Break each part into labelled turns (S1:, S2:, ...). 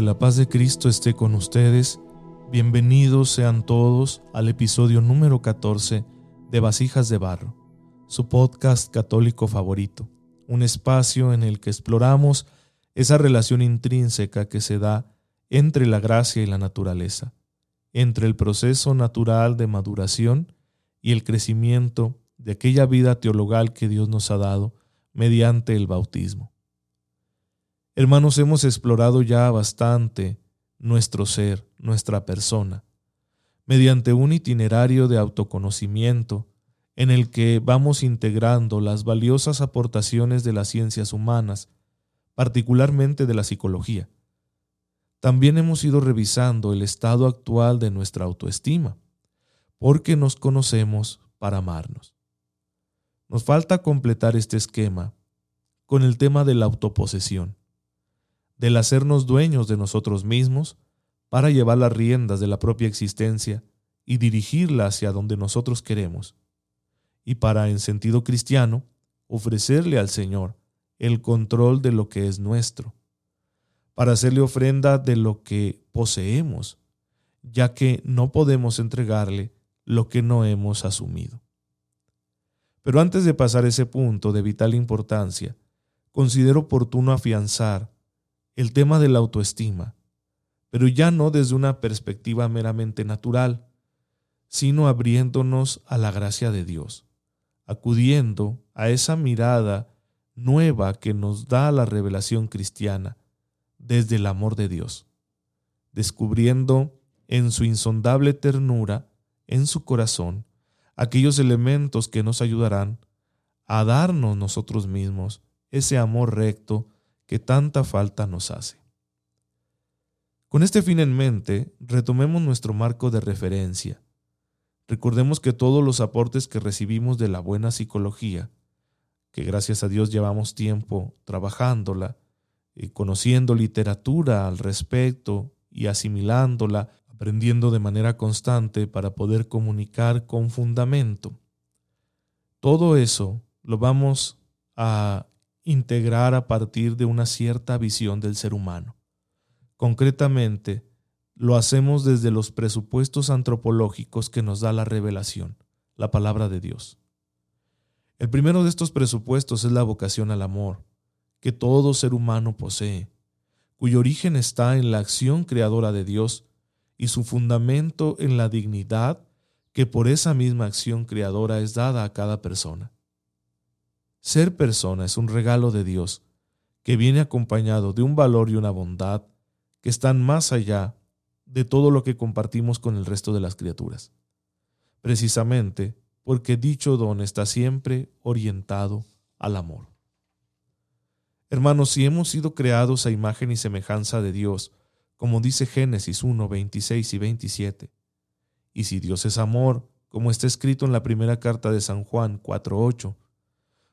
S1: Que la paz de Cristo esté con ustedes. Bienvenidos sean todos al episodio número 14 de Vasijas de Barro, su podcast católico favorito, un espacio en el que exploramos esa relación intrínseca que se da entre la gracia y la naturaleza, entre el proceso natural de maduración y el crecimiento de aquella vida teologal que Dios nos ha dado mediante el bautismo. Hermanos, hemos explorado ya bastante nuestro ser, nuestra persona, mediante un itinerario de autoconocimiento en el que vamos integrando las valiosas aportaciones de las ciencias humanas, particularmente de la psicología. También hemos ido revisando el estado actual de nuestra autoestima, porque nos conocemos para amarnos. Nos falta completar este esquema con el tema de la autoposesión del hacernos dueños de nosotros mismos para llevar las riendas de la propia existencia y dirigirla hacia donde nosotros queremos, y para, en sentido cristiano, ofrecerle al Señor el control de lo que es nuestro, para hacerle ofrenda de lo que poseemos, ya que no podemos entregarle lo que no hemos asumido. Pero antes de pasar ese punto de vital importancia, considero oportuno afianzar el tema de la autoestima, pero ya no desde una perspectiva meramente natural, sino abriéndonos a la gracia de Dios, acudiendo a esa mirada nueva que nos da la revelación cristiana desde el amor de Dios, descubriendo en su insondable ternura, en su corazón, aquellos elementos que nos ayudarán a darnos nosotros mismos ese amor recto que tanta falta nos hace. Con este fin en mente, retomemos nuestro marco de referencia. Recordemos que todos los aportes que recibimos de la buena psicología, que gracias a Dios llevamos tiempo trabajándola, y conociendo literatura al respecto y asimilándola, aprendiendo de manera constante para poder comunicar con fundamento. Todo eso lo vamos a integrar a partir de una cierta visión del ser humano. Concretamente, lo hacemos desde los presupuestos antropológicos que nos da la revelación, la palabra de Dios. El primero de estos presupuestos es la vocación al amor, que todo ser humano posee, cuyo origen está en la acción creadora de Dios y su fundamento en la dignidad que por esa misma acción creadora es dada a cada persona. Ser persona es un regalo de Dios que viene acompañado de un valor y una bondad que están más allá de todo lo que compartimos con el resto de las criaturas. Precisamente porque dicho don está siempre orientado al amor. Hermanos, si hemos sido creados a imagen y semejanza de Dios, como dice Génesis 1, 26 y 27, y si Dios es amor, como está escrito en la primera carta de San Juan 4, 8,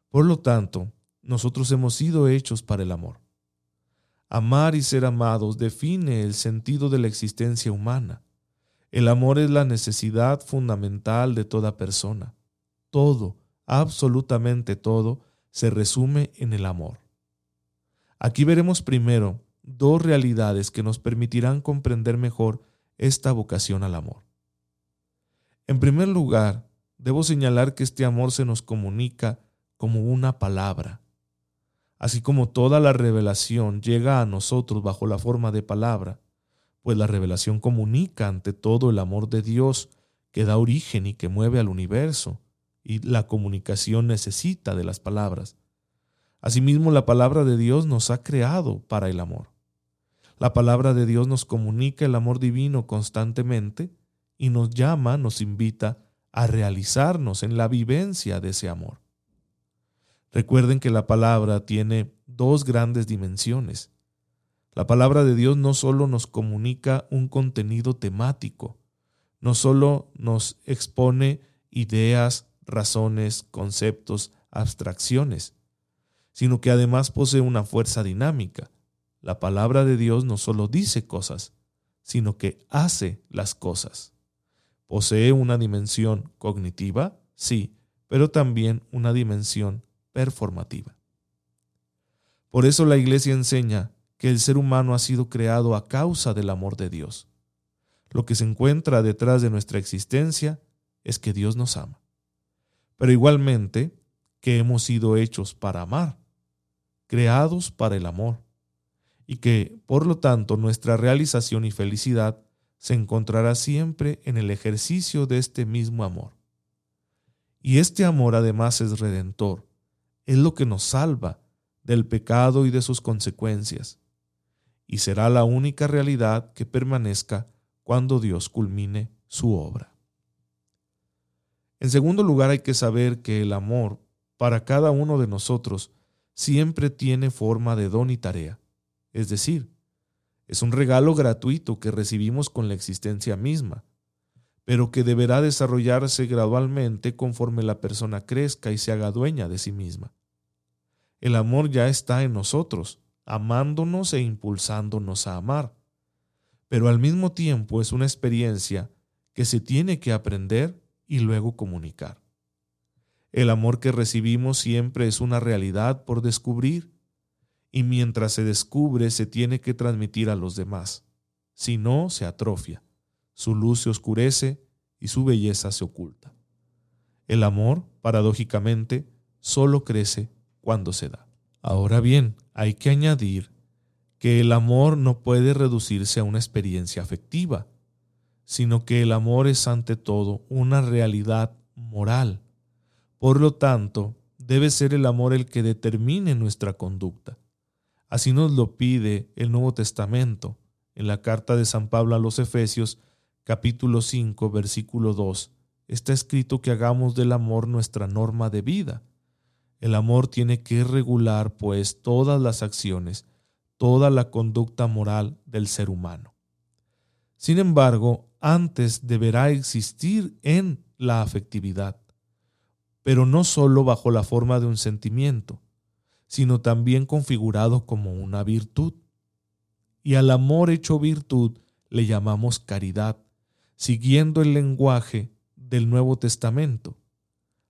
S1: por lo tanto, nosotros hemos sido hechos para el amor. Amar y ser amados define el sentido de la existencia humana. El amor es la necesidad fundamental de toda persona. Todo, absolutamente todo, se resume en el amor. Aquí veremos primero dos realidades que nos permitirán comprender mejor esta vocación al amor. En primer lugar, debo señalar que este amor se nos comunica como una palabra. Así como toda la revelación llega a nosotros bajo la forma de palabra, pues la revelación comunica ante todo el amor de Dios que da origen y que mueve al universo, y la comunicación necesita de las palabras. Asimismo, la palabra de Dios nos ha creado para el amor. La palabra de Dios nos comunica el amor divino constantemente y nos llama, nos invita a realizarnos en la vivencia de ese amor. Recuerden que la palabra tiene dos grandes dimensiones. La palabra de Dios no solo nos comunica un contenido temático, no solo nos expone ideas, razones, conceptos, abstracciones, sino que además posee una fuerza dinámica. La palabra de Dios no solo dice cosas, sino que hace las cosas. Posee una dimensión cognitiva, sí, pero también una dimensión performativa. Por eso la Iglesia enseña que el ser humano ha sido creado a causa del amor de Dios. Lo que se encuentra detrás de nuestra existencia es que Dios nos ama. Pero igualmente que hemos sido hechos para amar, creados para el amor, y que, por lo tanto, nuestra realización y felicidad se encontrará siempre en el ejercicio de este mismo amor. Y este amor además es redentor, es lo que nos salva del pecado y de sus consecuencias, y será la única realidad que permanezca cuando Dios culmine su obra. En segundo lugar, hay que saber que el amor para cada uno de nosotros siempre tiene forma de don y tarea, es decir, es un regalo gratuito que recibimos con la existencia misma, pero que deberá desarrollarse gradualmente conforme la persona crezca y se haga dueña de sí misma. El amor ya está en nosotros, amándonos e impulsándonos a amar, pero al mismo tiempo es una experiencia que se tiene que aprender y luego comunicar. El amor que recibimos siempre es una realidad por descubrir y mientras se descubre se tiene que transmitir a los demás. Si no, se atrofia, su luz se oscurece y su belleza se oculta. El amor, paradójicamente, solo crece cuando se da. Ahora bien, hay que añadir que el amor no puede reducirse a una experiencia afectiva, sino que el amor es ante todo una realidad moral. Por lo tanto, debe ser el amor el que determine nuestra conducta. Así nos lo pide el Nuevo Testamento en la carta de San Pablo a los Efesios capítulo 5 versículo 2. Está escrito que hagamos del amor nuestra norma de vida. El amor tiene que regular, pues, todas las acciones, toda la conducta moral del ser humano. Sin embargo, antes deberá existir en la afectividad, pero no sólo bajo la forma de un sentimiento, sino también configurado como una virtud. Y al amor hecho virtud le llamamos caridad, siguiendo el lenguaje del Nuevo Testamento.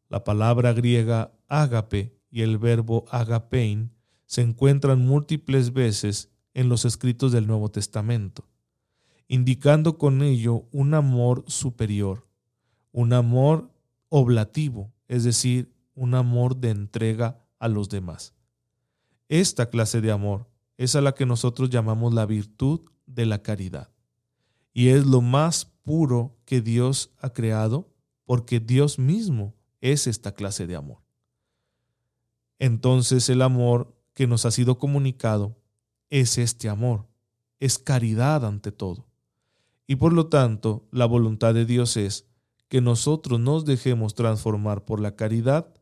S1: La palabra griega ágape y el verbo agapein se encuentran múltiples veces en los escritos del Nuevo Testamento, indicando con ello un amor superior, un amor oblativo, es decir, un amor de entrega a los demás. Esta clase de amor es a la que nosotros llamamos la virtud de la caridad. Y es lo más puro que Dios ha creado porque Dios mismo es esta clase de amor. Entonces el amor que nos ha sido comunicado es este amor, es caridad ante todo. Y por lo tanto, la voluntad de Dios es que nosotros nos dejemos transformar por la caridad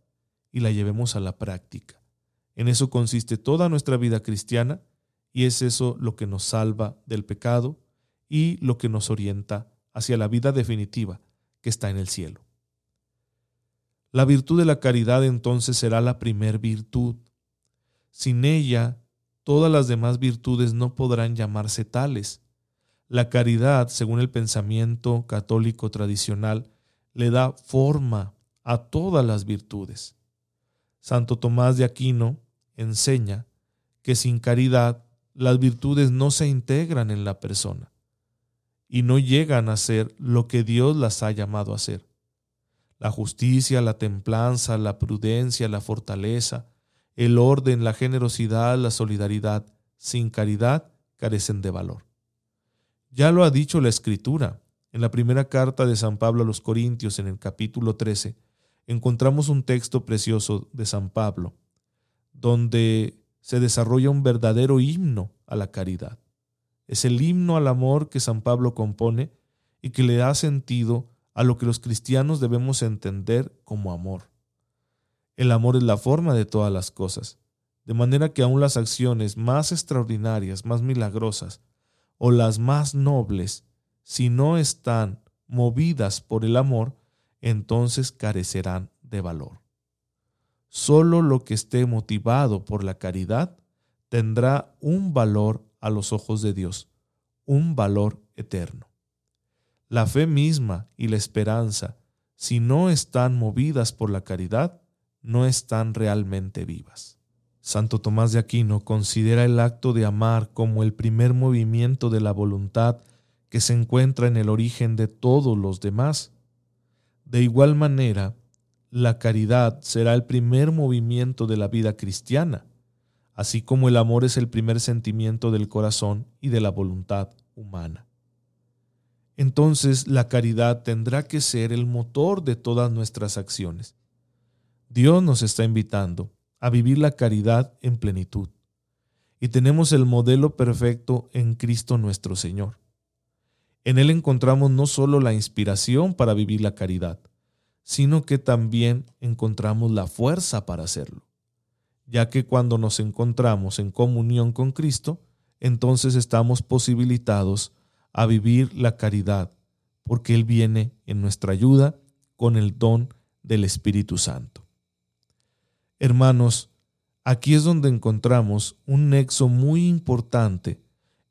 S1: y la llevemos a la práctica. En eso consiste toda nuestra vida cristiana y es eso lo que nos salva del pecado y lo que nos orienta hacia la vida definitiva que está en el cielo. La virtud de la caridad entonces será la primer virtud. Sin ella, todas las demás virtudes no podrán llamarse tales. La caridad, según el pensamiento católico tradicional, le da forma a todas las virtudes. Santo Tomás de Aquino enseña que sin caridad las virtudes no se integran en la persona y no llegan a ser lo que Dios las ha llamado a ser. La justicia, la templanza, la prudencia, la fortaleza, el orden, la generosidad, la solidaridad, sin caridad, carecen de valor. Ya lo ha dicho la Escritura. En la primera carta de San Pablo a los Corintios, en el capítulo 13, encontramos un texto precioso de San Pablo, donde se desarrolla un verdadero himno a la caridad. Es el himno al amor que San Pablo compone y que le da sentido a lo que los cristianos debemos entender como amor. El amor es la forma de todas las cosas, de manera que aun las acciones más extraordinarias, más milagrosas, o las más nobles, si no están movidas por el amor, entonces carecerán de valor. Solo lo que esté motivado por la caridad tendrá un valor a los ojos de Dios, un valor eterno. La fe misma y la esperanza, si no están movidas por la caridad, no están realmente vivas. Santo Tomás de Aquino considera el acto de amar como el primer movimiento de la voluntad que se encuentra en el origen de todos los demás. De igual manera, la caridad será el primer movimiento de la vida cristiana, así como el amor es el primer sentimiento del corazón y de la voluntad humana. Entonces la caridad tendrá que ser el motor de todas nuestras acciones. Dios nos está invitando a vivir la caridad en plenitud. Y tenemos el modelo perfecto en Cristo nuestro Señor. En Él encontramos no solo la inspiración para vivir la caridad, sino que también encontramos la fuerza para hacerlo, ya que cuando nos encontramos en comunión con Cristo, entonces estamos posibilitados a vivir la caridad, porque Él viene en nuestra ayuda con el don del Espíritu Santo. Hermanos, aquí es donde encontramos un nexo muy importante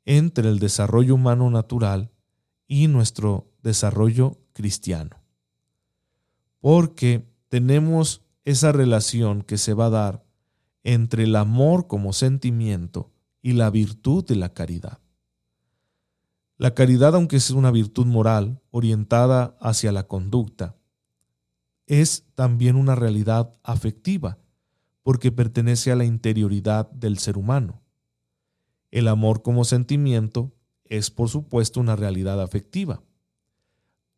S1: entre el desarrollo humano natural y nuestro desarrollo cristiano. Porque tenemos esa relación que se va a dar entre el amor como sentimiento y la virtud de la caridad. La caridad, aunque es una virtud moral orientada hacia la conducta, es también una realidad afectiva porque pertenece a la interioridad del ser humano. El amor como sentimiento es por supuesto una realidad afectiva.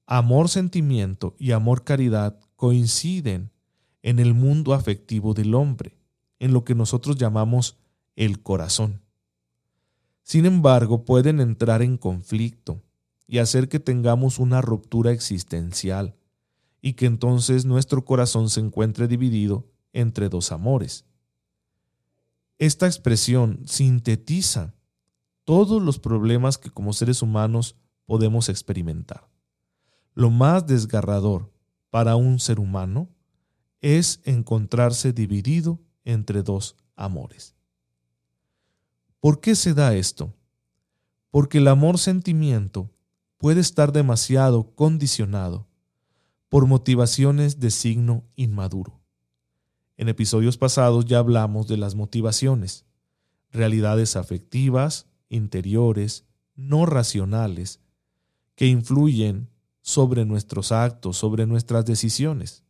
S1: Amor sentimiento y amor caridad coinciden en el mundo afectivo del hombre, en lo que nosotros llamamos el corazón. Sin embargo, pueden entrar en conflicto y hacer que tengamos una ruptura existencial y que entonces nuestro corazón se encuentre dividido entre dos amores. Esta expresión sintetiza todos los problemas que como seres humanos podemos experimentar. Lo más desgarrador para un ser humano es encontrarse dividido entre dos amores. ¿Por qué se da esto? Porque el amor-sentimiento puede estar demasiado condicionado por motivaciones de signo inmaduro. En episodios pasados ya hablamos de las motivaciones, realidades afectivas, interiores, no racionales, que influyen sobre nuestros actos, sobre nuestras decisiones.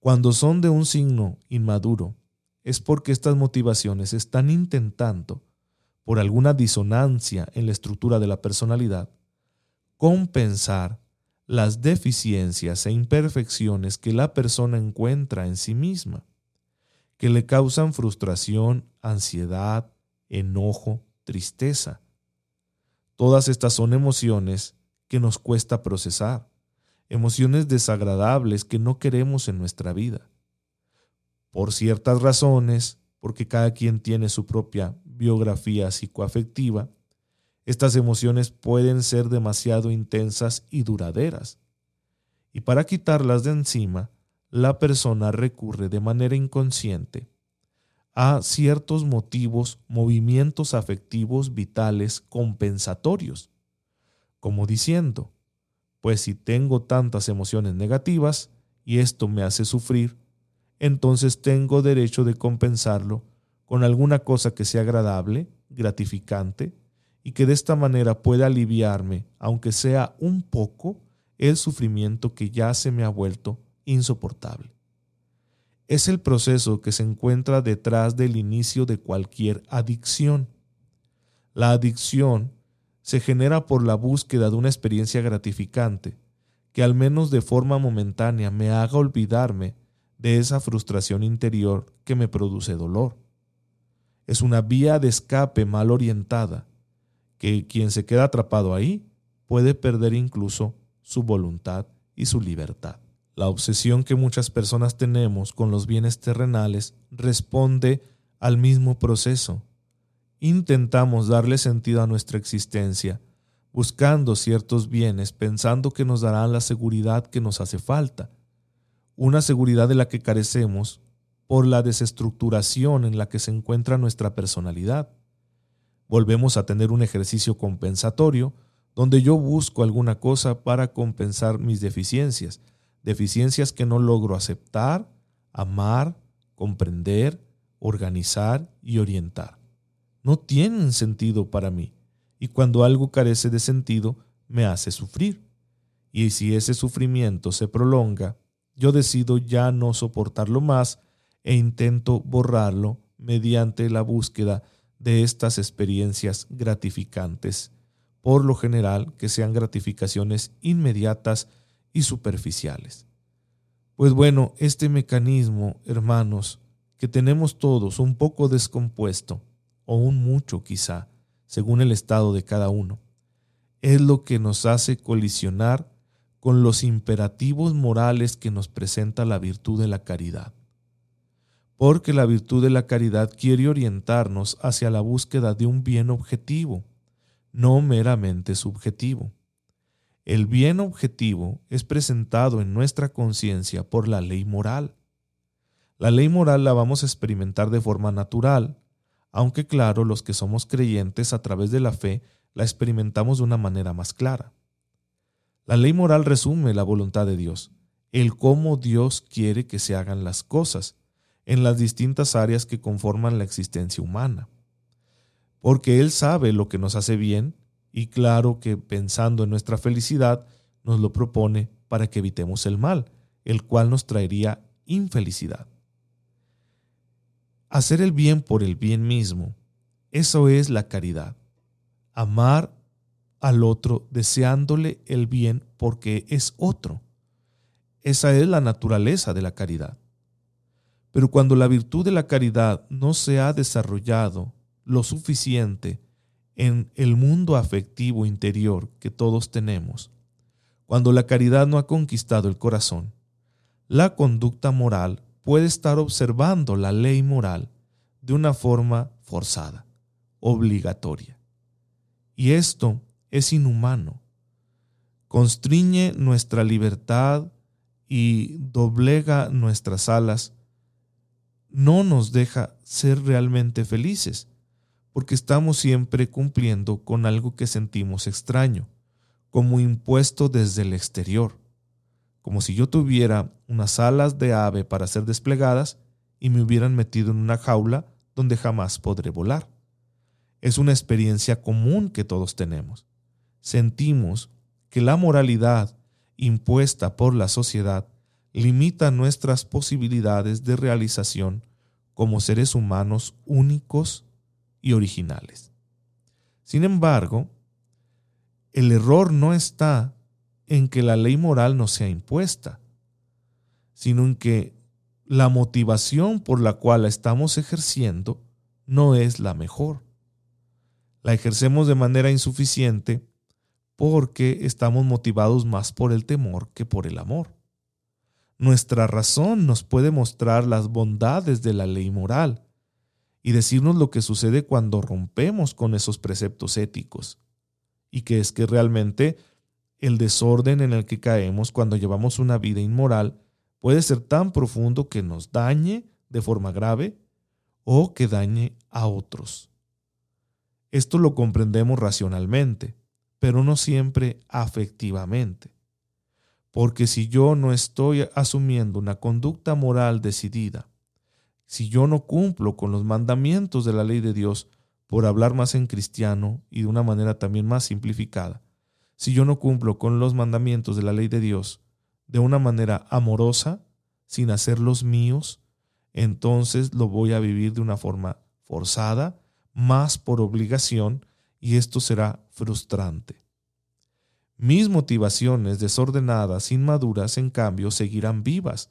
S1: Cuando son de un signo inmaduro, es porque estas motivaciones están intentando, por alguna disonancia en la estructura de la personalidad, compensar las deficiencias e imperfecciones que la persona encuentra en sí misma, que le causan frustración, ansiedad, enojo, tristeza. Todas estas son emociones que nos cuesta procesar, emociones desagradables que no queremos en nuestra vida. Por ciertas razones, porque cada quien tiene su propia biografía psicoafectiva, estas emociones pueden ser demasiado intensas y duraderas. Y para quitarlas de encima, la persona recurre de manera inconsciente a ciertos motivos, movimientos afectivos vitales compensatorios, como diciendo, pues si tengo tantas emociones negativas y esto me hace sufrir, entonces tengo derecho de compensarlo con alguna cosa que sea agradable, gratificante, y que de esta manera pueda aliviarme, aunque sea un poco, el sufrimiento que ya se me ha vuelto insoportable. Es el proceso que se encuentra detrás del inicio de cualquier adicción. La adicción se genera por la búsqueda de una experiencia gratificante, que al menos de forma momentánea me haga olvidarme de esa frustración interior que me produce dolor. Es una vía de escape mal orientada que quien se queda atrapado ahí puede perder incluso su voluntad y su libertad. La obsesión que muchas personas tenemos con los bienes terrenales responde al mismo proceso. Intentamos darle sentido a nuestra existencia, buscando ciertos bienes pensando que nos darán la seguridad que nos hace falta, una seguridad de la que carecemos por la desestructuración en la que se encuentra nuestra personalidad volvemos a tener un ejercicio compensatorio donde yo busco alguna cosa para compensar mis deficiencias, deficiencias que no logro aceptar, amar, comprender organizar y orientar. No tienen sentido para mí, y cuando algo carece de sentido, me hace sufrir. Y si ese sufrimiento se prolonga, yo decido ya no soportarlo más e intento borrarlo mediante la búsqueda de estas experiencias gratificantes, por lo general que sean gratificaciones inmediatas y superficiales. Pues bueno, este mecanismo, hermanos, que tenemos todos un poco descompuesto, o un mucho quizá, según el estado de cada uno, es lo que nos hace colisionar con los imperativos morales que nos presenta la virtud de la caridad. Porque la virtud de la caridad quiere orientarnos hacia la búsqueda de un bien objetivo, no meramente subjetivo. El bien objetivo es presentado en nuestra conciencia por la ley moral. La ley moral la vamos a experimentar de forma natural, aunque claro, los que somos creyentes a través de la fe la experimentamos de una manera más clara. La ley moral resume la voluntad de Dios, el cómo Dios quiere que se hagan las cosas en las distintas áreas que conforman la existencia humana. Porque Él sabe lo que nos hace bien y claro que pensando en nuestra felicidad nos lo propone para que evitemos el mal, el cual nos traería infelicidad. Hacer el bien por el bien mismo, eso es la caridad. Amar al otro deseándole el bien porque es otro. Esa es la naturaleza de la caridad. Pero cuando la virtud de la caridad no se ha desarrollado lo suficiente en el mundo afectivo interior que todos tenemos, cuando la caridad no ha conquistado el corazón, la conducta moral puede estar observando la ley moral de una forma forzada, obligatoria. Y esto es inhumano. Constriñe nuestra libertad y doblega nuestras alas. No nos deja ser realmente felices, porque estamos siempre cumpliendo con algo que sentimos extraño, como impuesto desde el exterior, como si yo tuviera unas alas de ave para ser desplegadas y me hubieran metido en una jaula donde jamás podré volar. Es una experiencia común que todos tenemos sentimos que la moralidad impuesta por la sociedad limita nuestras posibilidades de realización como seres humanos únicos y originales. Sin embargo, el error no está en que la ley moral no sea impuesta, sino en que la motivación por la cual la estamos ejerciendo no es la mejor. La ejercemos de manera insuficiente porque estamos motivados más por el temor que por el amor. Nuestra razón nos puede mostrar las bondades de la ley moral y decirnos lo que sucede cuando rompemos con esos preceptos éticos, y que es que realmente el desorden en el que caemos cuando llevamos una vida inmoral puede ser tan profundo que nos dañe de forma grave o que dañe a otros. Esto lo comprendemos racionalmente, pero no siempre afectivamente. Porque si yo no estoy asumiendo una conducta moral decidida, si yo no cumplo con los mandamientos de la ley de Dios, por hablar más en cristiano y de una manera también más simplificada, si yo no cumplo con los mandamientos de la ley de Dios de una manera amorosa, sin hacerlos míos, entonces lo voy a vivir de una forma forzada, más por obligación, y esto será frustrante. Mis motivaciones desordenadas, inmaduras, en cambio, seguirán vivas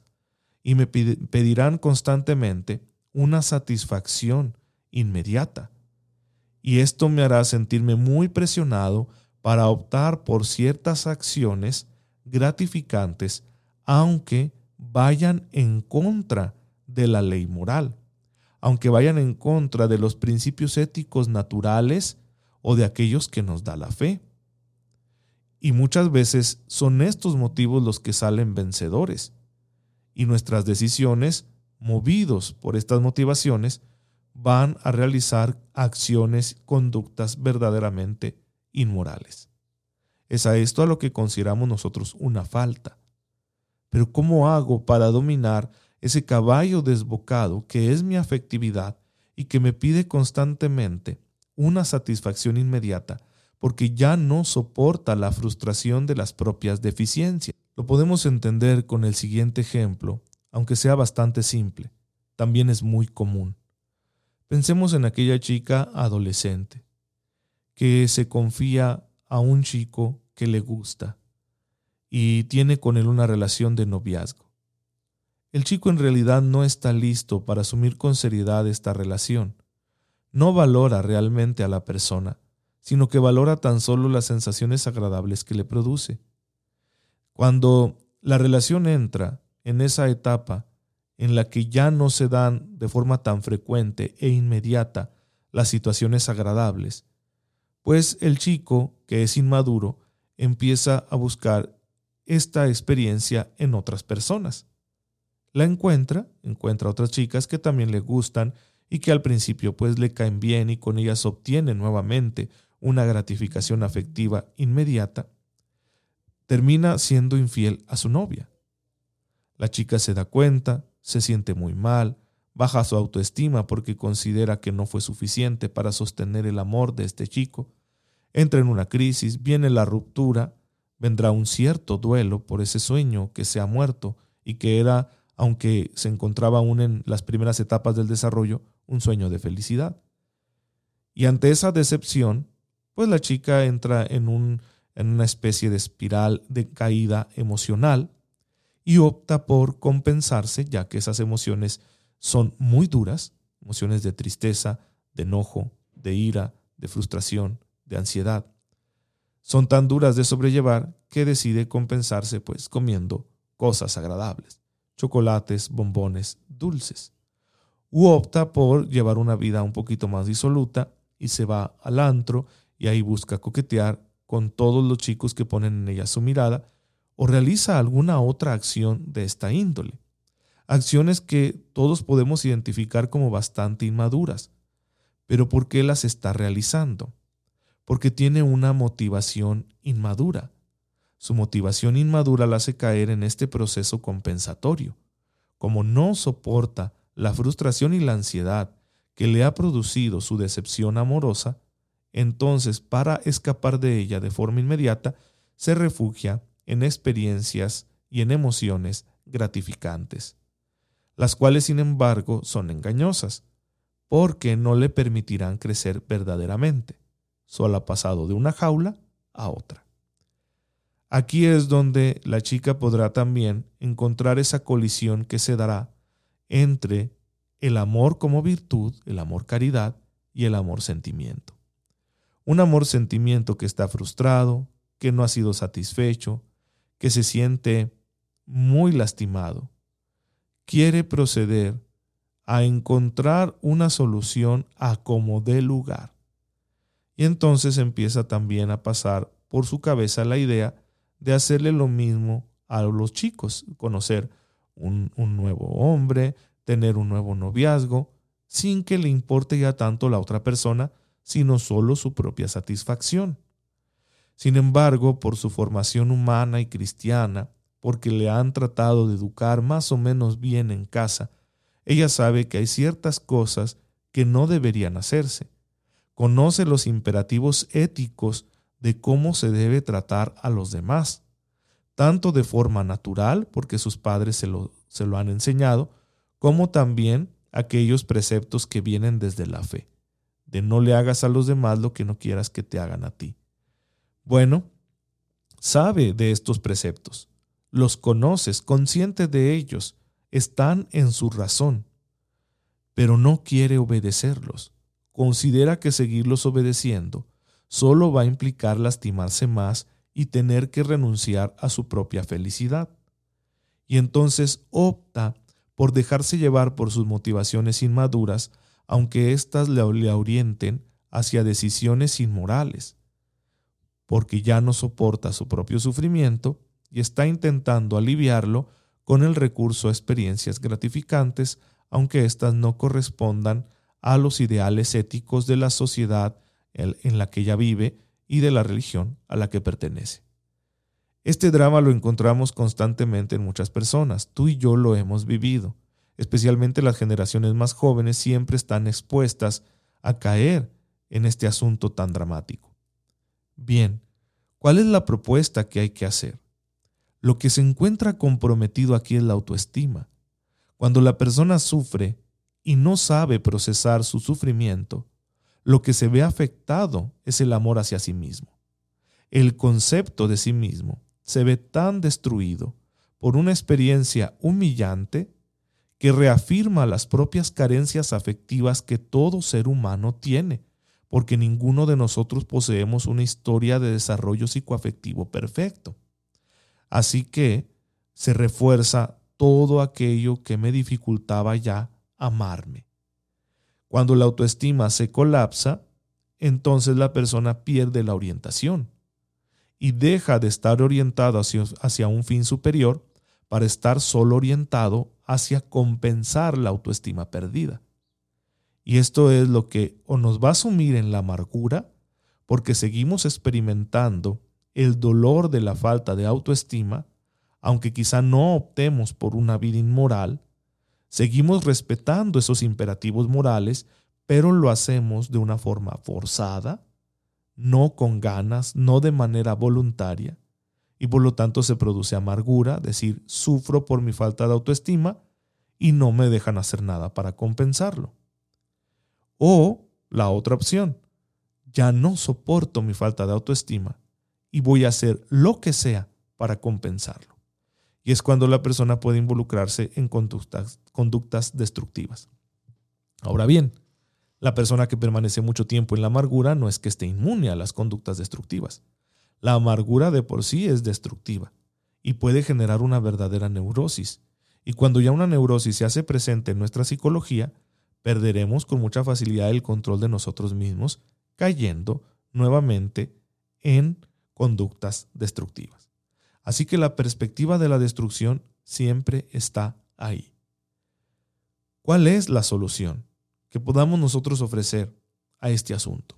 S1: y me pedirán constantemente una satisfacción inmediata. Y esto me hará sentirme muy presionado para optar por ciertas acciones gratificantes, aunque vayan en contra de la ley moral, aunque vayan en contra de los principios éticos naturales o de aquellos que nos da la fe. Y muchas veces son estos motivos los que salen vencedores. Y nuestras decisiones, movidos por estas motivaciones, van a realizar acciones, conductas verdaderamente inmorales. Es a esto a lo que consideramos nosotros una falta. Pero ¿cómo hago para dominar ese caballo desbocado que es mi afectividad y que me pide constantemente una satisfacción inmediata porque ya no soporta la frustración de las propias deficiencias. Lo podemos entender con el siguiente ejemplo, aunque sea bastante simple, también es muy común. Pensemos en aquella chica adolescente que se confía a un chico que le gusta y tiene con él una relación de noviazgo. El chico en realidad no está listo para asumir con seriedad esta relación. No valora realmente a la persona, sino que valora tan solo las sensaciones agradables que le produce. Cuando la relación entra en esa etapa en la que ya no se dan de forma tan frecuente e inmediata las situaciones agradables, pues el chico, que es inmaduro, empieza a buscar esta experiencia en otras personas. La encuentra, encuentra otras chicas que también le gustan y que al principio pues le caen bien y con ellas obtiene nuevamente una gratificación afectiva inmediata, termina siendo infiel a su novia. La chica se da cuenta, se siente muy mal, baja su autoestima porque considera que no fue suficiente para sostener el amor de este chico, entra en una crisis, viene la ruptura, vendrá un cierto duelo por ese sueño que se ha muerto y que era, aunque se encontraba aún en las primeras etapas del desarrollo, un sueño de felicidad. Y ante esa decepción, pues la chica entra en, un, en una especie de espiral de caída emocional y opta por compensarse, ya que esas emociones son muy duras, emociones de tristeza, de enojo, de ira, de frustración, de ansiedad. Son tan duras de sobrellevar que decide compensarse pues comiendo cosas agradables, chocolates, bombones, dulces. U opta por llevar una vida un poquito más disoluta y se va al antro y ahí busca coquetear con todos los chicos que ponen en ella su mirada o realiza alguna otra acción de esta índole. Acciones que todos podemos identificar como bastante inmaduras. Pero ¿por qué las está realizando? Porque tiene una motivación inmadura. Su motivación inmadura la hace caer en este proceso compensatorio. Como no soporta la frustración y la ansiedad que le ha producido su decepción amorosa, entonces para escapar de ella de forma inmediata, se refugia en experiencias y en emociones gratificantes, las cuales sin embargo son engañosas, porque no le permitirán crecer verdaderamente. Solo ha pasado de una jaula a otra. Aquí es donde la chica podrá también encontrar esa colisión que se dará entre el amor como virtud, el amor caridad y el amor sentimiento. Un amor sentimiento que está frustrado, que no ha sido satisfecho, que se siente muy lastimado. Quiere proceder a encontrar una solución a como dé lugar. Y entonces empieza también a pasar por su cabeza la idea de hacerle lo mismo a los chicos, conocer un, nuevo hombre, tener un nuevo noviazgo, sin que le importe ya tanto la otra persona, sino solo su propia satisfacción. Sin embargo, por su formación humana y cristiana, porque le han tratado de educar más o menos bien en casa, ella sabe que hay ciertas cosas que no deberían hacerse. Conoce los imperativos éticos de cómo se debe tratar a los demás, tanto de forma natural, porque sus padres se lo, se lo han enseñado, como también aquellos preceptos que vienen desde la fe de no le hagas a los demás lo que no quieras que te hagan a ti. Bueno, sabe de estos preceptos, los conoces, consciente de ellos, están en su razón, pero no quiere obedecerlos. Considera que seguirlos obedeciendo solo va a implicar lastimarse más y tener que renunciar a su propia felicidad. Y entonces opta por dejarse llevar por sus motivaciones inmaduras aunque éstas le, orienten hacia decisiones inmorales, porque ya no soporta su propio sufrimiento y está intentando aliviarlo con el recurso a experiencias gratificantes, aunque éstas no correspondan a los ideales éticos de la sociedad en la que ella vive y de la religión a la que pertenece. Este drama lo encontramos constantemente en muchas personas, tú y yo lo hemos vivido, especialmente las generaciones más jóvenes, siempre están expuestas a caer en este asunto tan dramático. Bien, ¿cuál es la propuesta que hay que hacer? Lo que se encuentra comprometido aquí es la autoestima. Cuando la persona sufre y no sabe procesar su sufrimiento, lo que se ve afectado es el amor hacia sí mismo. El concepto de sí mismo se ve tan destruido por una experiencia humillante que reafirma las propias carencias afectivas que todo ser humano tiene, porque ninguno de nosotros poseemos una historia de desarrollo psicoafectivo perfecto. Así que se refuerza todo aquello que me dificultaba ya amarme. Cuando la autoestima se colapsa, entonces la persona pierde la orientación y deja de estar orientado hacia, hacia un fin superior para estar solo orientado hacia compensar la autoestima perdida. Y esto es lo que o nos va a sumir en la amargura, porque seguimos experimentando el dolor de la falta de autoestima, aunque quizá no optemos por una vida inmoral, seguimos respetando esos imperativos morales, pero lo hacemos de una forma forzada, no con ganas, no de manera voluntaria, y por lo tanto se produce amargura, decir, sufro por mi falta de autoestima y no me dejan hacer nada para compensarlo. O la otra opción, ya no soporto mi falta de autoestima y voy a hacer lo que sea para compensarlo. Y es cuando la persona puede involucrarse en conductas, conductas destructivas. Ahora bien, la persona que permanece mucho tiempo en la amargura no es que esté inmune a las conductas destructivas. La amargura de por sí es destructiva y puede generar una verdadera neurosis. Y cuando ya una neurosis se hace presente en nuestra psicología, perderemos con mucha facilidad el control de nosotros mismos, cayendo nuevamente en conductas destructivas. Así que la perspectiva de la destrucción siempre está ahí. ¿Cuál es la solución que podamos nosotros ofrecer a este asunto?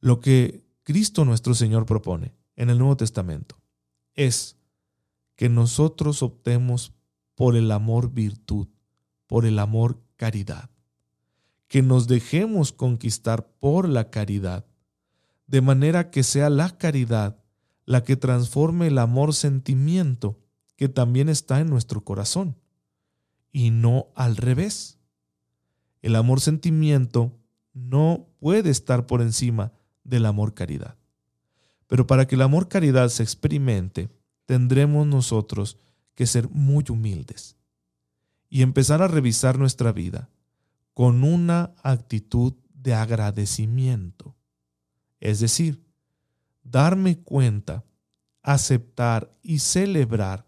S1: Lo que Cristo nuestro Señor propone en el Nuevo Testamento es que nosotros optemos por el amor virtud, por el amor caridad, que nos dejemos conquistar por la caridad, de manera que sea la caridad la que transforme el amor sentimiento que también está en nuestro corazón, y no al revés. El amor sentimiento no puede estar por encima del amor caridad. Pero para que el amor caridad se experimente, tendremos nosotros que ser muy humildes y empezar a revisar nuestra vida con una actitud de agradecimiento. Es decir, darme cuenta, aceptar y celebrar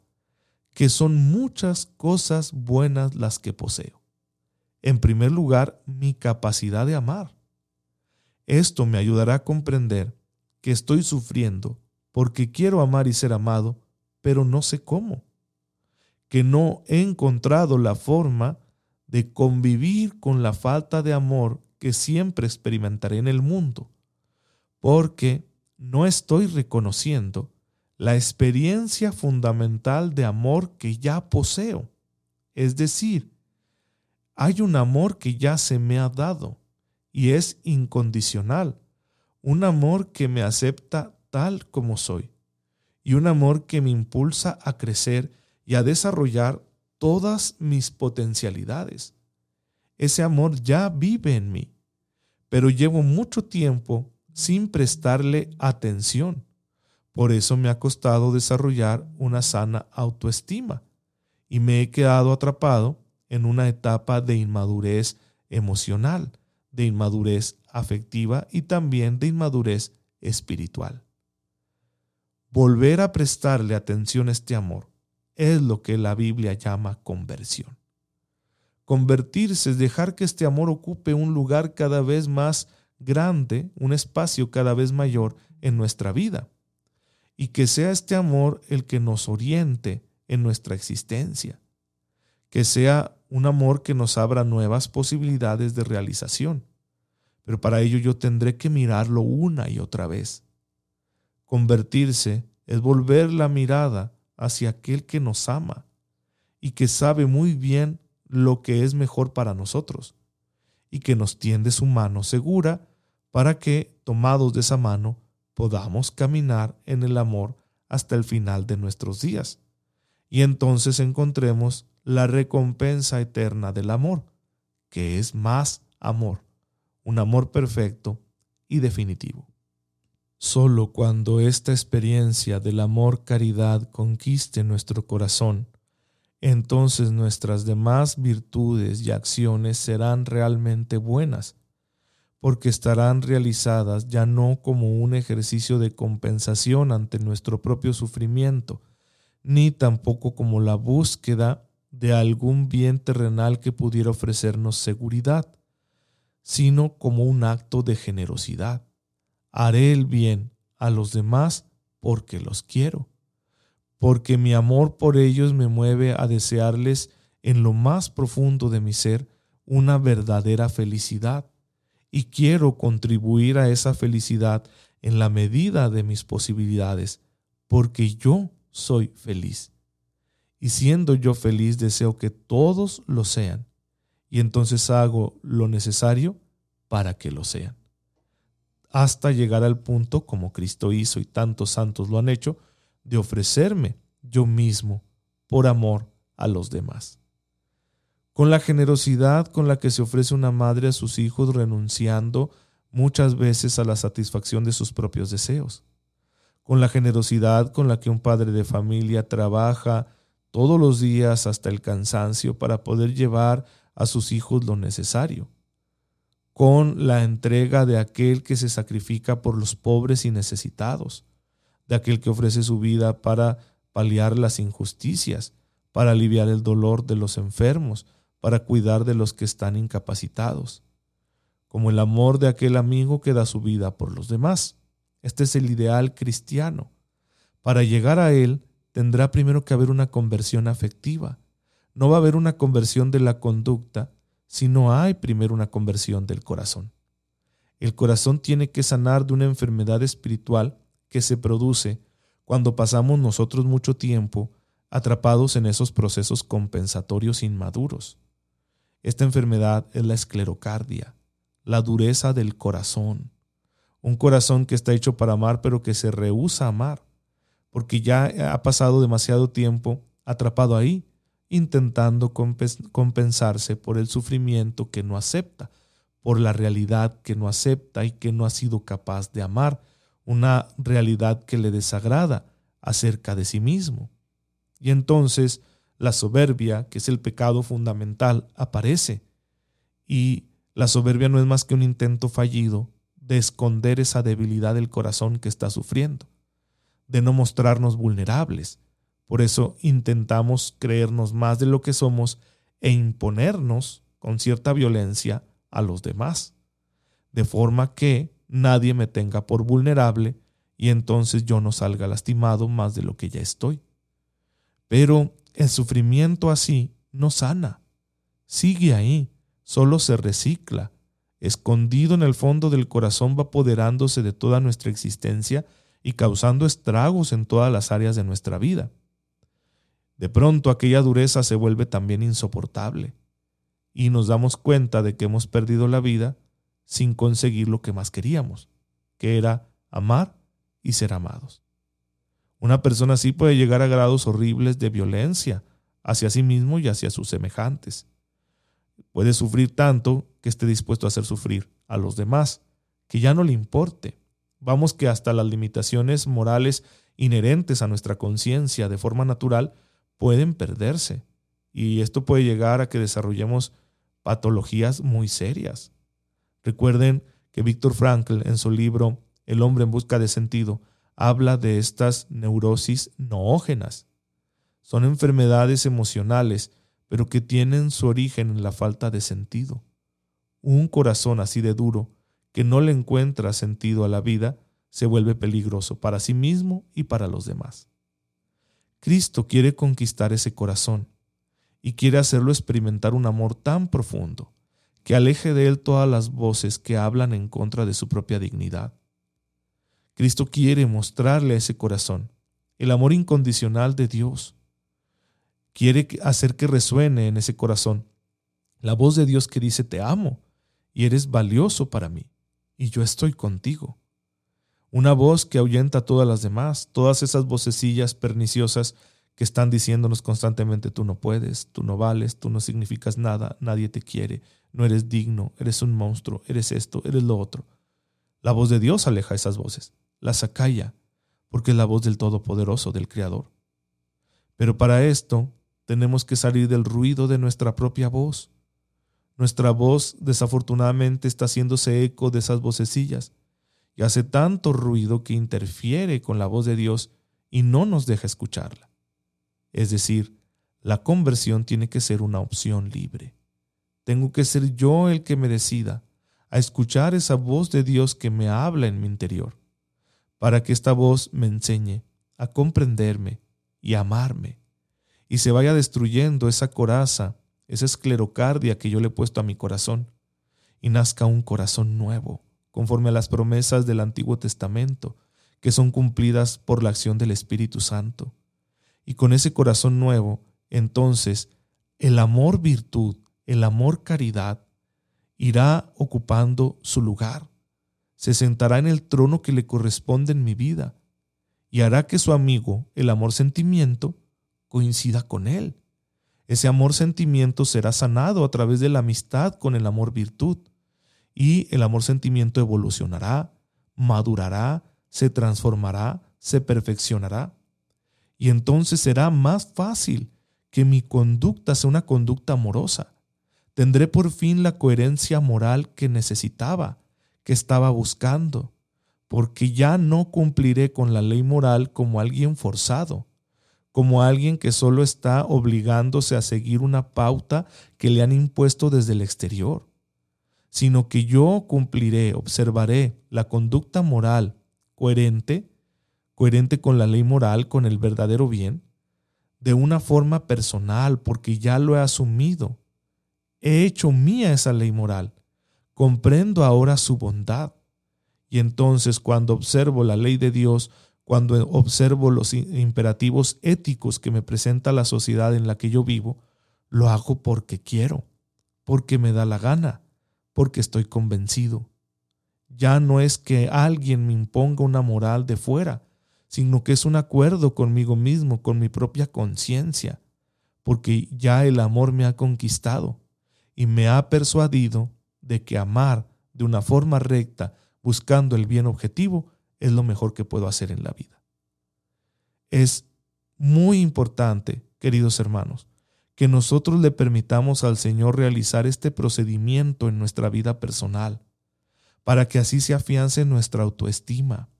S1: que son muchas cosas buenas las que poseo. En primer lugar, mi capacidad de amar. Esto me ayudará a comprender que estoy sufriendo porque quiero amar y ser amado, pero no sé cómo. Que no he encontrado la forma de convivir con la falta de amor que siempre experimentaré en el mundo, porque no estoy reconociendo la experiencia fundamental de amor que ya poseo. Es decir, hay un amor que ya se me ha dado y es incondicional, un amor que me acepta tal como soy y un amor que me impulsa a crecer y a desarrollar todas mis potencialidades. Ese amor ya vive en mí, pero llevo mucho tiempo sin prestarle atención. Por eso me ha costado desarrollar una sana autoestima y me he quedado atrapado en una etapa de inmadurez emocional de inmadurez afectiva y también de inmadurez espiritual. Volver a prestarle atención a este amor es lo que la Biblia llama conversión. Convertirse es dejar que este amor ocupe un lugar cada vez más grande, un espacio cada vez mayor en nuestra vida, y que sea este amor el que nos oriente en nuestra existencia, que sea un amor que nos abra nuevas posibilidades de realización. Pero para ello yo tendré que mirarlo una y otra vez. Convertirse es volver la mirada hacia aquel que nos ama y que sabe muy bien lo que es mejor para nosotros y que nos tiende su mano segura para que, tomados de esa mano, podamos caminar en el amor hasta el final de nuestros días. Y entonces encontremos la recompensa eterna del amor, que es más amor, un amor perfecto y definitivo. Solo cuando esta experiencia del amor caridad conquiste nuestro corazón, entonces nuestras demás virtudes y acciones serán realmente buenas, porque estarán realizadas ya no como un ejercicio de compensación ante nuestro propio sufrimiento, ni tampoco como la búsqueda de algún bien terrenal que pudiera ofrecernos seguridad, sino como un acto de generosidad. Haré el bien a los demás porque los quiero porque mi amor por ellos me mueve a desearles en lo más profundo de mi ser una verdadera felicidad, y quiero contribuir a esa felicidad en la medida de mis posibilidades, porque yo soy feliz. Y siendo yo feliz deseo que todos lo sean, y entonces hago lo necesario para que lo sean. Hasta llegar al punto, como Cristo hizo y tantos santos lo han hecho, de ofrecerme yo mismo por amor a los demás. Con la generosidad con la que se ofrece una madre a sus hijos renunciando muchas veces a la satisfacción de sus propios deseos. Con la generosidad con la que un padre de familia trabaja todos los días hasta el cansancio para poder llevar a sus hijos lo necesario. Con la entrega de aquel que se sacrifica por los pobres y necesitados de aquel que ofrece su vida para paliar las injusticias, para aliviar el dolor de los enfermos, para cuidar de los que están incapacitados, como el amor de aquel amigo que da su vida por los demás. Este es el ideal cristiano. Para llegar a él tendrá primero que haber una conversión afectiva. No va a haber una conversión de la conducta si no hay primero una conversión del corazón. El corazón tiene que sanar de una enfermedad espiritual que se produce cuando pasamos nosotros mucho tiempo atrapados en esos procesos compensatorios inmaduros. Esta enfermedad es la esclerocardia, la dureza del corazón, un corazón que está hecho para amar pero que se rehúsa a amar, porque ya ha pasado demasiado tiempo atrapado ahí, intentando compensarse por el sufrimiento que no acepta, por la realidad que no acepta y que no ha sido capaz de amar, una realidad que le desagrada acerca de sí mismo. Y entonces la soberbia, que es el pecado fundamental, aparece. Y la soberbia no es más que un intento fallido de esconder esa debilidad del corazón que está sufriendo, de no mostrarnos vulnerables. Por eso intentamos creernos más de lo que somos e imponernos con cierta violencia a los demás, de forma que nadie me tenga por vulnerable y entonces yo no salga lastimado más de lo que ya estoy. Pero el sufrimiento así no sana, sigue ahí, solo se recicla, escondido en el fondo del corazón va apoderándose de toda nuestra existencia y causando estragos en todas las áreas de nuestra vida. De pronto aquella dureza se vuelve también insoportable y nos damos cuenta de que hemos perdido la vida sin conseguir lo que más queríamos, que era amar y ser amados. Una persona así puede llegar a grados horribles de violencia hacia sí mismo y hacia sus semejantes. Puede sufrir tanto que esté dispuesto a hacer sufrir a los demás, que ya no le importe. Vamos que hasta las limitaciones morales inherentes a nuestra conciencia de forma natural pueden perderse. Y esto puede llegar a que desarrollemos patologías muy serias. Recuerden que Víctor Frankl en su libro El hombre en busca de sentido habla de estas neurosis noógenas. Son enfermedades emocionales, pero que tienen su origen en la falta de sentido. Un corazón así de duro, que no le encuentra sentido a la vida, se vuelve peligroso para sí mismo y para los demás. Cristo quiere conquistar ese corazón y quiere hacerlo experimentar un amor tan profundo que aleje de él todas las voces que hablan en contra de su propia dignidad. Cristo quiere mostrarle a ese corazón el amor incondicional de Dios. Quiere hacer que resuene en ese corazón La voz de Dios que dice te amo y eres valioso para mí y yo estoy contigo. Una voz que ahuyenta a todas las demás, todas esas vocecillas perniciosas que están diciéndonos constantemente tú no puedes, tú no vales, tú no significas nada, nadie te quiere, no eres digno, eres un monstruo, eres esto, eres lo otro. La voz de Dios aleja esas voces, las acalla, porque es la voz del Todopoderoso, del Creador. Pero para esto tenemos que salir del ruido de nuestra propia voz. Nuestra voz desafortunadamente está haciéndose eco de esas vocecillas y hace tanto ruido que interfiere con la voz de Dios y no nos deja escucharla. Es decir, la conversión tiene que ser una opción libre. Tengo que ser yo el que me decida a escuchar esa voz de Dios que me habla en mi interior, para que esta voz me enseñe a comprenderme y amarme, y se vaya destruyendo esa coraza, esa esclerocardia que yo le he puesto a mi corazón, y nazca un corazón nuevo, conforme a las promesas del Antiguo Testamento, que son cumplidas por la acción del Espíritu Santo. Y con ese corazón nuevo, entonces, el amor virtud, el amor caridad, irá ocupando su lugar, se sentará en el trono que le corresponde en mi vida, y hará que su amigo, el amor sentimiento, coincida con él. Ese amor sentimiento será sanado a través de la amistad con el amor virtud y el amor sentimiento evolucionará, madurará, se transformará, se perfeccionará. Y entonces será más fácil que mi conducta sea una conducta amorosa. Tendré por fin la coherencia moral que necesitaba, que estaba buscando, porque ya no cumpliré con la ley moral como alguien forzado, como alguien que solo está obligándose a seguir una pauta que le han impuesto desde el exterior sino que yo cumpliré, observaré la conducta moral coherente, coherente con la ley moral, con el verdadero bien, de una forma personal, porque ya lo he asumido. He hecho mía esa ley moral. Comprendo ahora su bondad. Y entonces cuando observo la ley de Dios, cuando observo los imperativos éticos que me presenta la sociedad en la que yo vivo, lo hago porque quiero, porque me da la gana, porque estoy convencido. Ya no es que alguien me imponga una moral de fuera, sino que es un acuerdo conmigo mismo, con mi propia conciencia, porque ya el amor me ha conquistado y me ha persuadido de que amar de una forma recta, buscando el bien objetivo, es lo mejor que puedo hacer en la vida. Es muy importante, queridos hermanos, que nosotros le permitamos al Señor realizar este procedimiento en nuestra vida personal, para que así se afiance nuestra autoestima.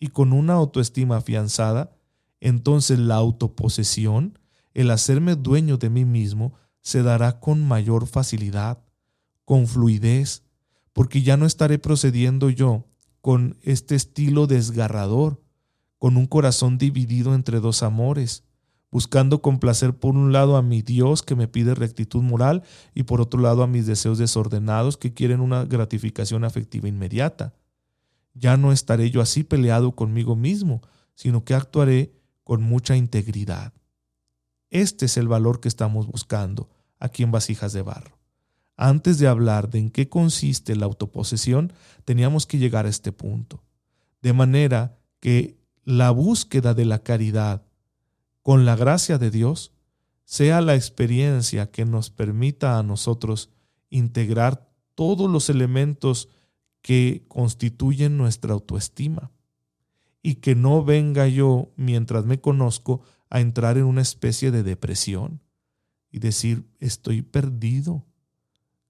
S1: Y con una autoestima afianzada, entonces la autoposesión, el hacerme dueño de mí mismo, se dará con mayor facilidad, con fluidez, porque ya no estaré procediendo yo con este estilo desgarrador, con un corazón dividido entre dos amores, buscando complacer por un lado a mi Dios que me pide rectitud moral y por otro lado a mis deseos desordenados que quieren una gratificación afectiva inmediata. Ya no estaré yo así peleado conmigo mismo, sino que actuaré con mucha integridad. Este es el valor que estamos buscando aquí en Vasijas de Barro. Antes de hablar de en qué consiste la autoposesión, teníamos que llegar a este punto. De manera que la búsqueda de la caridad, con la gracia de Dios, sea la experiencia que nos permita a nosotros integrar todos los elementos que constituyen nuestra autoestima y que no venga yo, mientras me conozco, a entrar en una especie de depresión y decir, estoy perdido,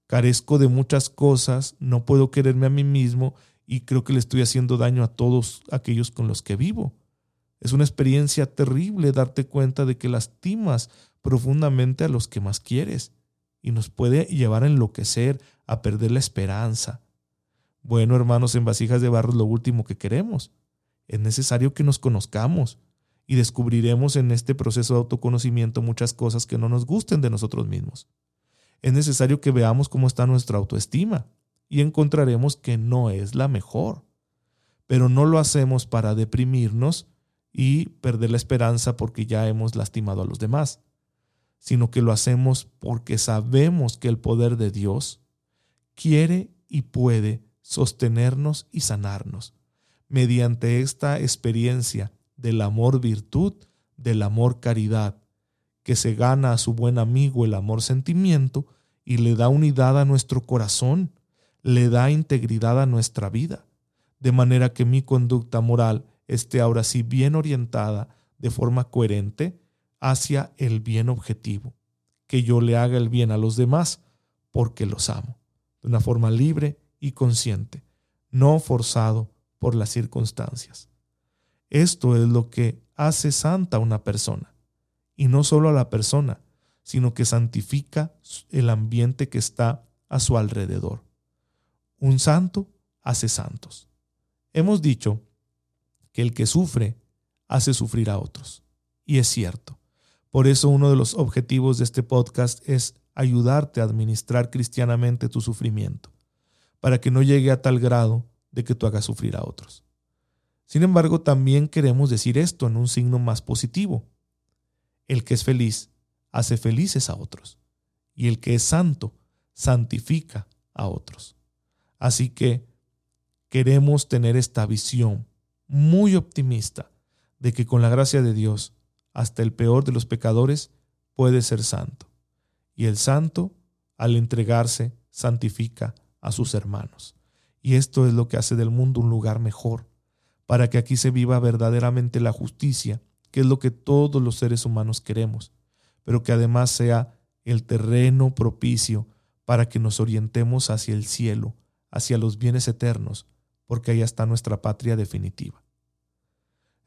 S1: carezco de muchas cosas, no puedo quererme a mí mismo y creo que le estoy haciendo daño a todos aquellos con los que vivo. Es una experiencia terrible darte cuenta de que lastimas profundamente a los que más quieres y nos puede llevar a enloquecer, a perder la esperanza. Bueno, hermanos, en vasijas de barro lo último que queremos. Es necesario que nos conozcamos y descubriremos en este proceso de autoconocimiento muchas cosas que no nos gusten de nosotros mismos. Es necesario que veamos cómo está nuestra autoestima y encontraremos que no es la mejor. Pero no lo hacemos para deprimirnos y perder la esperanza porque ya hemos lastimado a los demás, sino que lo hacemos porque sabemos que el poder de Dios quiere y puede sostenernos y sanarnos mediante esta experiencia del amor virtud, del amor caridad, que se gana a su buen amigo el amor sentimiento y le da unidad a nuestro corazón, le da integridad a nuestra vida, de manera que mi conducta moral esté ahora sí bien orientada de forma coherente hacia el bien objetivo, que yo le haga el bien a los demás porque los amo, de una forma libre y consciente, no forzado por las circunstancias. Esto es lo que hace santa a una persona, y no solo a la persona, sino que santifica el ambiente que está a su alrededor. Un santo hace santos. Hemos dicho que el que sufre hace sufrir a otros, y es cierto. Por eso uno de los objetivos de este podcast es ayudarte a administrar cristianamente tu sufrimiento, para que no llegue a tal grado de que tú hagas sufrir a otros. Sin embargo, también queremos decir esto en un signo más positivo. El que es feliz hace felices a otros, y el que es santo santifica a otros. Así que queremos tener esta visión muy optimista de que con la gracia de Dios hasta el peor de los pecadores puede ser santo. Y el santo, al entregarse, santifica a sus hermanos. Y esto es lo que hace del mundo un lugar mejor, para que aquí se viva verdaderamente la justicia, que es lo que todos los seres humanos queremos, pero que además sea el terreno propicio para que nos orientemos hacia el cielo, hacia los bienes eternos, porque ahí está nuestra patria definitiva.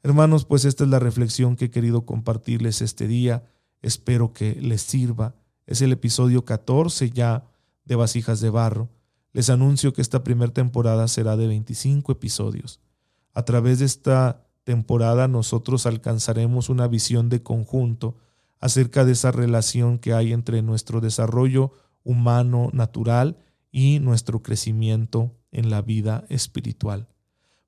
S1: Hermanos, pues esta es la reflexión que he querido compartirles este día. Espero que les sirva. Es el episodio 14 ya de Vasijas de Barro. Les anuncio que esta primera temporada será de 25 episodios. A través de esta temporada nosotros alcanzaremos una visión de conjunto acerca de esa relación que hay entre nuestro desarrollo humano natural y nuestro crecimiento en la vida espiritual.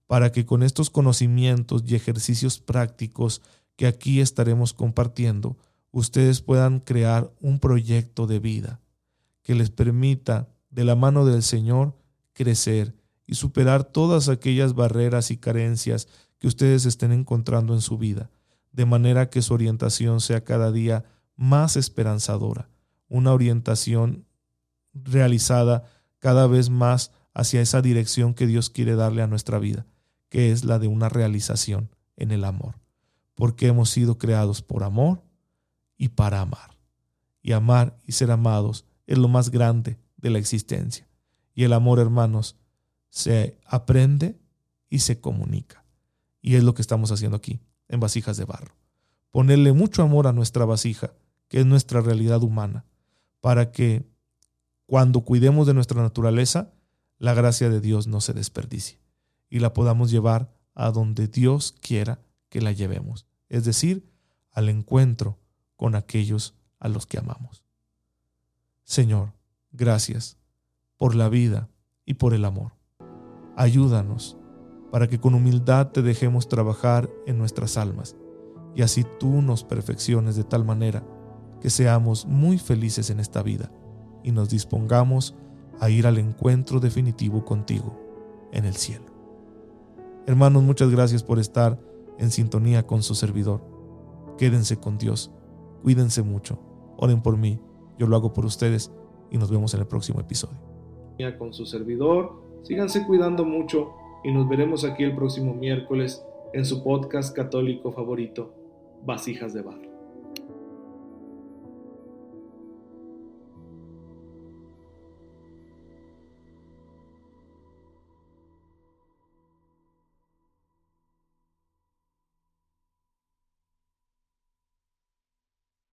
S1: Para que con estos conocimientos y ejercicios prácticos que aquí estaremos compartiendo, ustedes puedan crear un proyecto de vida que les permita, de la mano del Señor, crecer y superar todas aquellas barreras y carencias que ustedes estén encontrando en su vida, de manera que su orientación sea cada día más esperanzadora, una orientación realizada cada vez más hacia esa dirección que Dios quiere darle a nuestra vida que es la de una realización en el amor, porque hemos sido creados por amor y para amar. Y amar y ser amados es lo más grande de la existencia. Y el amor, hermanos, se aprende y se comunica. Y es lo que estamos haciendo aquí, en vasijas de barro. Ponerle mucho amor a nuestra vasija, que es nuestra realidad humana, para que cuando cuidemos de nuestra naturaleza, la gracia de Dios no se desperdicie y la podamos llevar a donde Dios quiera que la llevemos, es decir, al encuentro con aquellos a los que amamos. Señor, gracias por la vida y por el amor. Ayúdanos para que con humildad te dejemos trabajar en nuestras almas y así tú nos perfecciones de tal manera que seamos muy felices en esta vida y nos dispongamos a ir al encuentro definitivo contigo en el cielo. Hermanos, muchas gracias por estar en sintonía con su servidor. Quédense con Dios, cuídense mucho, oren por mí, yo lo hago por ustedes y nos vemos en el próximo episodio.
S2: Con su servidor, síganse cuidando mucho y nos veremos aquí el próximo miércoles en su podcast católico favorito, Vasijas de Barro.